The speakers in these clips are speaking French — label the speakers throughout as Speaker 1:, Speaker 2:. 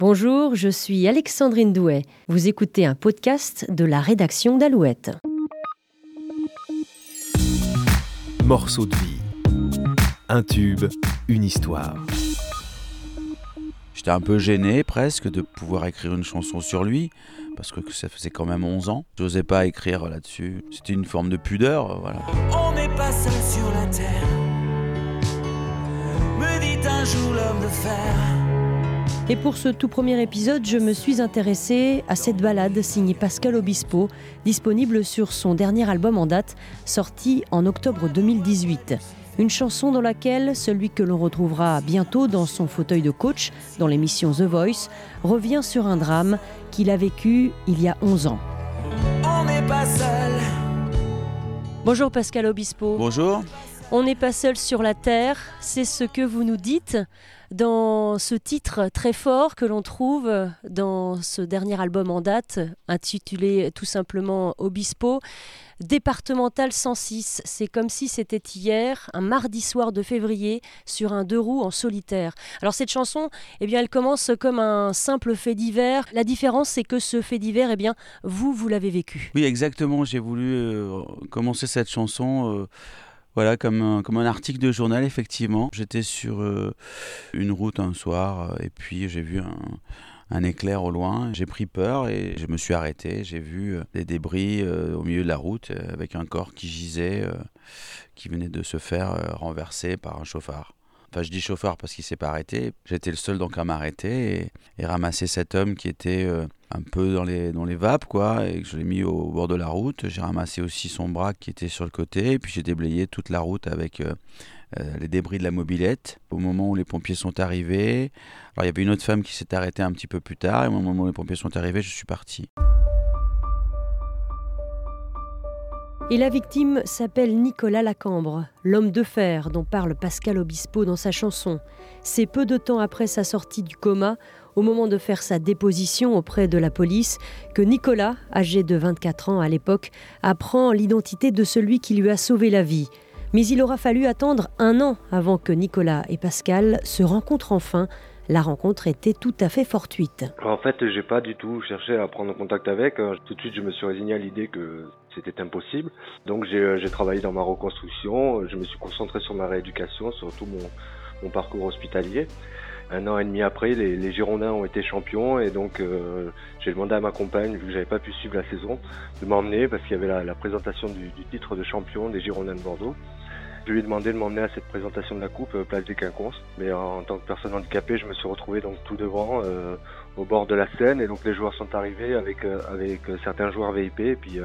Speaker 1: Bonjour, je suis Alexandrine Douet. Vous écoutez un podcast de la rédaction d'Alouette.
Speaker 2: Morceau de vie. Un tube, une histoire.
Speaker 3: J'étais un peu gêné presque de pouvoir écrire une chanson sur lui, parce que ça faisait quand même 11 ans. Je n'osais pas écrire là-dessus. C'était une forme de pudeur, voilà.
Speaker 4: On n'est pas seul sur la terre, me dit un jour l'homme de fer.
Speaker 1: Et pour ce tout premier épisode, je me suis intéressée à cette balade signée Pascal Obispo, disponible sur son dernier album en date, sorti en octobre 2018. Une chanson dans laquelle celui que l'on retrouvera bientôt dans son fauteuil de coach dans l'émission The Voice revient sur un drame qu'il a vécu il y a 11 ans.
Speaker 4: On n'est pas seul.
Speaker 1: Bonjour Pascal Obispo.
Speaker 3: Bonjour.
Speaker 1: On n'est pas seul sur la terre, c'est ce que vous nous dites dans ce titre très fort que l'on trouve dans ce dernier album en date, intitulé tout simplement Obispo. Départemental 106, c'est comme si c'était hier, un mardi soir de février, sur un deux roues en solitaire. Alors cette chanson, eh bien, elle commence comme un simple fait divers. La différence, c'est que ce fait divers, eh bien, vous, vous l'avez vécu.
Speaker 3: Oui, exactement. J'ai voulu euh, commencer cette chanson. euh, voilà, comme un, article de journal, effectivement. J'étais sur euh, une route un soir euh, et puis j'ai vu un, éclair au loin. J'ai pris peur et je me suis arrêté. J'ai vu euh, des débris au milieu de la route avec un corps qui gisait, qui venait de se faire renverser par un chauffard. Enfin, je dis chauffeur parce qu'il s'est pas arrêté. J'étais le seul donc à m'arrêter et, ramasser cet homme qui était euh, un peu dans les, dans les vapes, quoi, et je l'ai mis au bord de la route. J'ai ramassé aussi son bras qui était sur le côté, et puis j'ai déblayé toute la route avec euh, euh, les débris de la mobilette. Au moment où les pompiers sont arrivés, alors il y avait une autre femme qui s'est arrêtée un petit peu plus tard, et au moment où les pompiers sont arrivés, je suis parti.
Speaker 1: Et la victime s'appelle Nicolas Lacambre, l'homme de fer dont parle Pascal Obispo dans sa chanson. C'est peu de temps après sa sortie du coma, au moment de faire sa déposition auprès de la police, que Nicolas, âgé de 24 ans à l'époque, apprend l'identité de celui qui lui a sauvé la vie. Mais il aura fallu attendre un an avant que Nicolas et Pascal se rencontrent enfin. La rencontre était tout à fait fortuite.
Speaker 5: En fait, j'ai pas du tout cherché à prendre contact avec. Euh, Tout de suite, je me suis résigné à l'idée que c'était impossible. Donc, j'ai euh, j'ai travaillé dans ma reconstruction. Je me suis concentré sur ma rééducation, sur tout mon, mon parcours hospitalier. Un an et demi après, les, les Girondins ont été champions et donc euh, j'ai demandé à ma compagne, vu que j'avais pas pu suivre la saison, de m'emmener parce qu'il y avait la, la présentation du, du titre de champion des Girondins de Bordeaux. Je lui ai demandé de m'emmener à cette présentation de la coupe euh, place des Quinconces. Mais en, tant que personne handicapée, je me suis retrouvé donc tout devant, euh, au bord de la scène, et donc les joueurs sont arrivés avec euh, avec certains joueurs VIP, et puis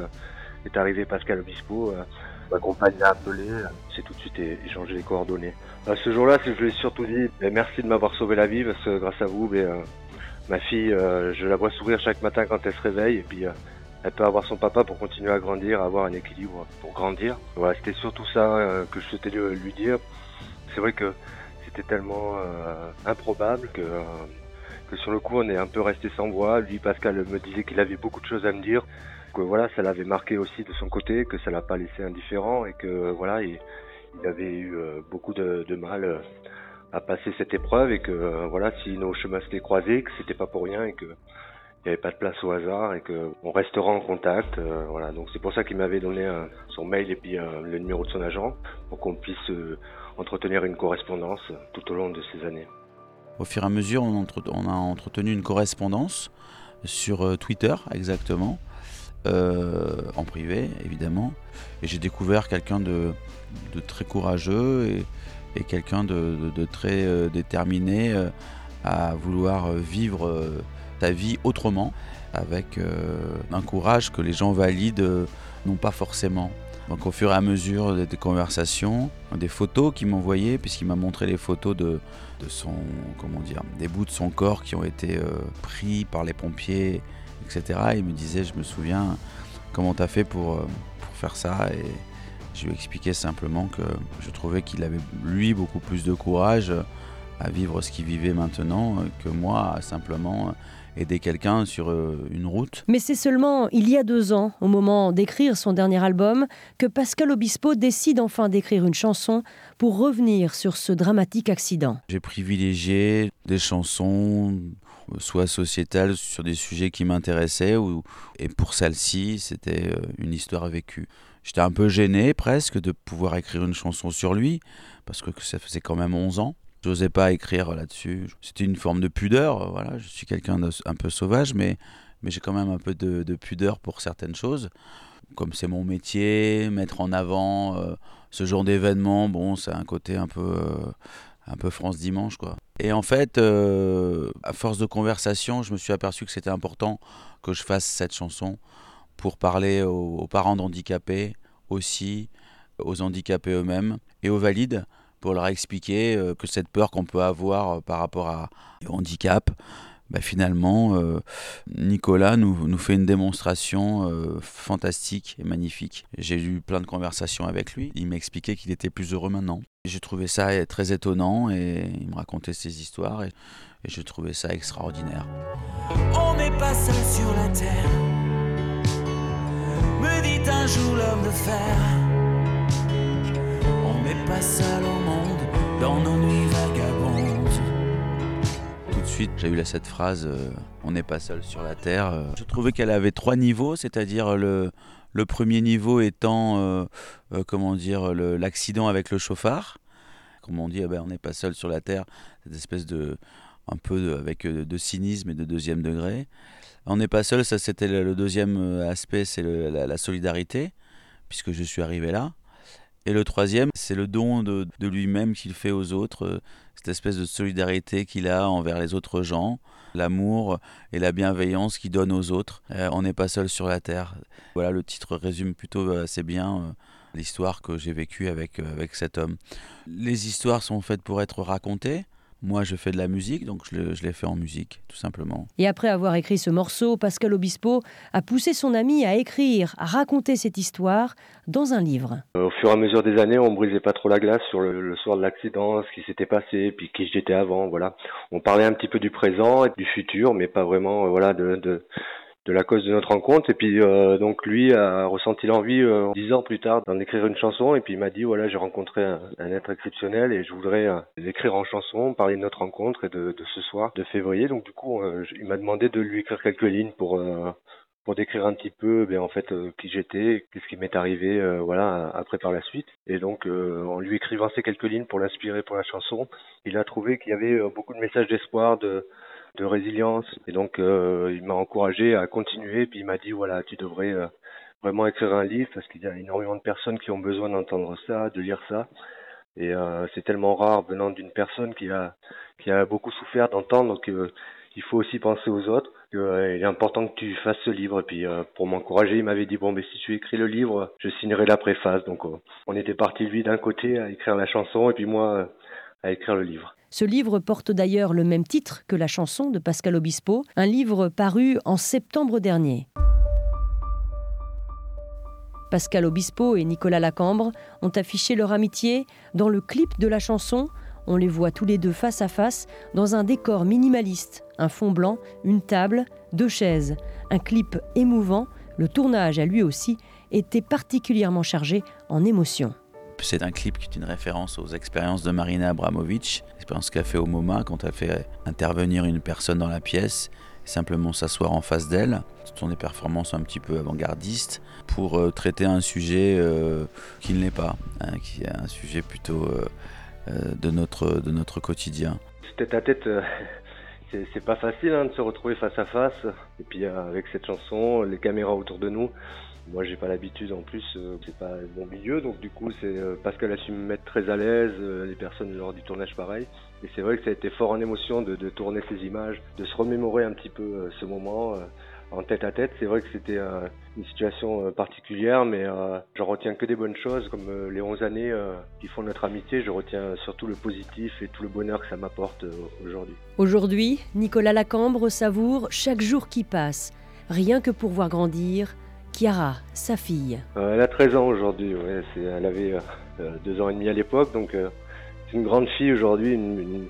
Speaker 5: est arrivé Pascal Obispo. euh, ma compagne l'a appelé, euh, c'est tout de suite échangé les coordonnées. Euh, ce jour-là, je lui ai surtout dit eh, merci de m'avoir sauvé la vie parce que grâce à vous, ben, euh, ma fille, euh, je la vois sourire chaque matin quand elle se réveille, et puis euh, elle peut avoir son papa pour continuer à grandir, à avoir un équilibre pour grandir. Voilà, c'était surtout ça euh, que je souhaitais lui, lui dire. C'est vrai que c'était tellement euh, improbable que, euh, que sur le coup on est un peu resté sans voix. Lui, Pascal me disait qu'il avait beaucoup de choses à me dire. Que voilà, ça l'avait marqué aussi de son côté, que ça l'a pas laissé indifférent et que voilà, il, avait eu euh, beaucoup de, mal euh, à passer cette épreuve et que euh, voilà, si nos chemins s'étaient croisés, que c'était pas pour rien et que il n'y avait pas de place au hasard et que on restera en contact. voilà, donc c'est pour ça qu'il m'avait donné son mail et puis le numéro de son agent pour qu'on puisse entretenir une correspondance tout au long de ces années.
Speaker 3: Au fur et à mesure, on, a entretenu une correspondance sur Twitter, exactement, euh, en privé, évidemment. Et j'ai découvert quelqu'un de, très courageux et, quelqu'un de, très euh, déterminé euh, à vouloir vivre sa vie autrement, avec un courage que les gens valident euh, n'ont pas forcément. Donc au fur et à mesure des, conversations, des photos qu'il m'envoyait, puisqu'il m'a montré les photos de, de son, comment dire, des bouts de son corps qui ont été pris par les pompiers, etc. Il me disait, je me souviens, comment t'as fait pour, euh, pour faire ça Et je lui expliquais simplement que je trouvais qu'il avait, lui, beaucoup plus de courage à vivre ce qu'il vivait maintenant que moi, à simplement aider quelqu'un sur euh, une route.
Speaker 1: Mais c'est seulement il y a deux ans, au moment d'écrire son dernier album, que Pascal Obispo décide enfin d'écrire une chanson pour revenir sur ce dramatique accident.
Speaker 3: J'ai privilégié des chansons soit sociétales sur des sujets qui m'intéressaient, ou, et pour celle-ci, c'était euh, une histoire vécue. J'étais un peu gêné presque de pouvoir écrire une chanson sur lui, parce que ça faisait quand même 11 ans. Je n'osais pas écrire là-dessus. C'était une forme de pudeur, voilà. Je suis quelqu'un d'un peu sauvage, mais, mais j'ai quand même un peu de, de, pudeur pour certaines choses. Comme c'est mon métier, mettre en avant euh, ce genre d'événement, bon, c'est un côté un peu, euh, un peu France Dimanche, quoi. Et en fait, euh, à force de conversation, je me suis aperçu que c'était important que je fasse cette chanson pour parler aux, parents d'handicapés aussi, aux handicapés eux-mêmes et aux valides pour leur expliquer euh, que cette peur qu'on peut avoir euh, par rapport à, au handicap, bah, finalement, euh, Nicolas nous, fait une démonstration euh, fantastique et magnifique. J'ai eu plein de conversations avec lui. Il m'expliquait qu'il était plus heureux maintenant. J'ai trouvé ça très étonnant et il me racontait ses histoires et, et je trouvais ça extraordinaire.
Speaker 4: On n'est pas seul sur la terre, me dit un jour l'homme de fer. On n'est pas seul au monde dans nos nuits vagabondes
Speaker 3: suite, j'ai eu cette phrase euh, On n'est pas seul sur la Terre. Euh. Je trouvais qu'elle avait trois niveaux, c'est-à-dire le, le, premier niveau étant, euh, comment dire, l'accident avec le chauffard. Comme on dit, eh ben, on n'est pas seul sur la Terre, cette espèce de. un peu avec de cynisme et de deuxième degré. On n'est pas seul, ça c'était le deuxième aspect, c'est la solidarité, puisque je suis arrivé là. Et le troisième, c'est le don de, de lui-même qu'il fait aux autres, cette espèce de solidarité qu'il a envers les autres gens, l'amour et la bienveillance qu'il donne aux autres. Euh, on n'est pas seul sur la terre. Voilà, le titre résume plutôt assez bien euh, l'histoire que j'ai vécue avec, euh, avec cet homme. Les histoires sont faites pour être racontées. Moi, je fais de la musique, donc je, l'ai fait en musique, tout simplement.
Speaker 1: Et après avoir écrit ce morceau, Pascal Obispo a poussé son ami à écrire, à raconter cette histoire dans un livre.
Speaker 5: Au fur et à mesure des années, on brisait pas trop la glace sur le, le soir de l'accident, ce qui s'était passé, puis qui j'étais avant, voilà. On parlait un petit peu du présent et du futur, mais pas vraiment, voilà, de, de de la cause de notre rencontre. Et puis euh, donc lui a ressenti l'envie euh, dix ans plus tard d'en écrire une chanson. Et puis il m'a dit voilà j'ai rencontré un, être exceptionnel et je voudrais euh, l'écrire en chanson, parler de notre rencontre et de, de ce soir de février. Donc du coup euh, il m'a demandé de lui écrire quelques lignes pour pour décrire un petit peu ben, en fait qui j'étais, qu'est-ce qui m'est arrivé euh, voilà après par la suite et donc euh, en lui écrivant ces quelques lignes pour l'inspirer pour la chanson, il a trouvé qu'il y avait beaucoup de messages d'espoir de de résilience. Et donc euh, il m'a encouragé à continuer. Puis il m'a dit voilà tu devrais euh, vraiment écrire un livre parce qu'il y a énormément de personnes qui ont besoin d'entendre ça de lire ça. Et euh, c'est tellement rare venant d'une personne qui a qui a beaucoup souffert d'entendre que il faut aussi penser aux autres que euh, il est important que tu fasses ce livre. Et puis euh, pour m'encourager il m'avait dit bon mais si tu écris le livre je signerai la préface. Donc on était parti lui d'un côté à écrire la chanson et puis moi à écrire le livre
Speaker 1: ce livre porte d'ailleurs le même titre que la chanson de Pascal Obispo, un livre paru en septembre dernier. Pascal Obispo et Nicolas Lacambre ont affiché leur amitié dans le clip de la chanson. On les voit tous les deux face à face dans un décor minimaliste, un fond blanc, une table, deux chaises, un clip émouvant. Le tournage a lui aussi été particulièrement chargé en émotions.
Speaker 3: C'est un clip qui est une référence aux expériences de Marina Abramovic, l'expérience qu'elle fait au MoMA quand elle fait intervenir une personne dans la pièce, simplement s'asseoir en face d'elle. Ce sont des performances un petit peu avant-gardistes pour euh, traiter un sujet euh, qui ne l'est pas, hein, qui est un sujet plutôt euh, de, notre, de notre quotidien.
Speaker 5: Tête à tête, c'est pas facile hein, de se retrouver face à face, et puis avec cette chanson, les caméras autour de nous, moi j'ai pas l'habitude en plus euh, c'est pas mon milieu donc du coup c'est euh, parce qu'elle a su me mettre très à l'aise euh, les personnes lors du tournage pareil. Et c'est vrai que ça a été fort en émotion de, tourner ces images de se remémorer un petit peu euh, ce moment en tête à tête. C'est vrai que c'était une situation particulière mais euh, je retiens que des bonnes choses comme les 11 années qui font notre amitié. Je retiens surtout le positif et tout le bonheur que ça m'apporte aujourd'hui.
Speaker 1: Aujourd'hui Nicolas Lacambre savoure chaque jour qui passe. Rien que pour voir grandir Chiara, sa fille.
Speaker 5: Euh, elle a 13 ans aujourd'hui, elle avait euh, deux ans et demi à l'époque, donc euh, c'est une grande fille aujourd'hui, une,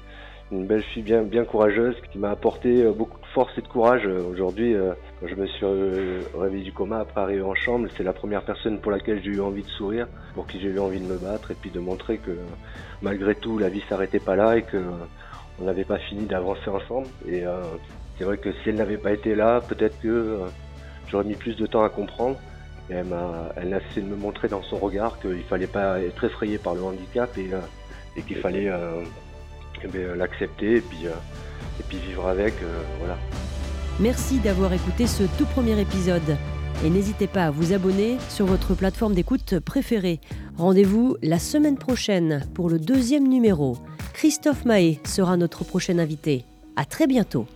Speaker 5: belle fille bien, courageuse qui m'a apporté euh, beaucoup de force et de courage. Aujourd'hui, euh, quand je me suis réveillé du coma après arriver en chambre, c'est la première personne pour laquelle j'ai eu envie de sourire, pour qui j'ai eu envie de me battre et puis de montrer que malgré tout la vie s'arrêtait pas là et que on n'avait pas fini d'avancer ensemble. Et c'est vrai que si elle n'avait pas été là, peut-être que j'aurais mis plus de temps à comprendre. Et elle m'a, elle a essayé de me montrer dans son regard qu'il fallait pas être effrayé par le handicap et, et qu'il fallait eh l'accepter et puis, et puis vivre avec. voilà.
Speaker 1: Merci d'avoir écouté ce tout premier épisode. Et n'hésitez pas à vous abonner sur votre plateforme d'écoute préférée. Rendez-vous la semaine prochaine pour le deuxième numéro. Christophe Mahé sera notre prochain invité. À très bientôt.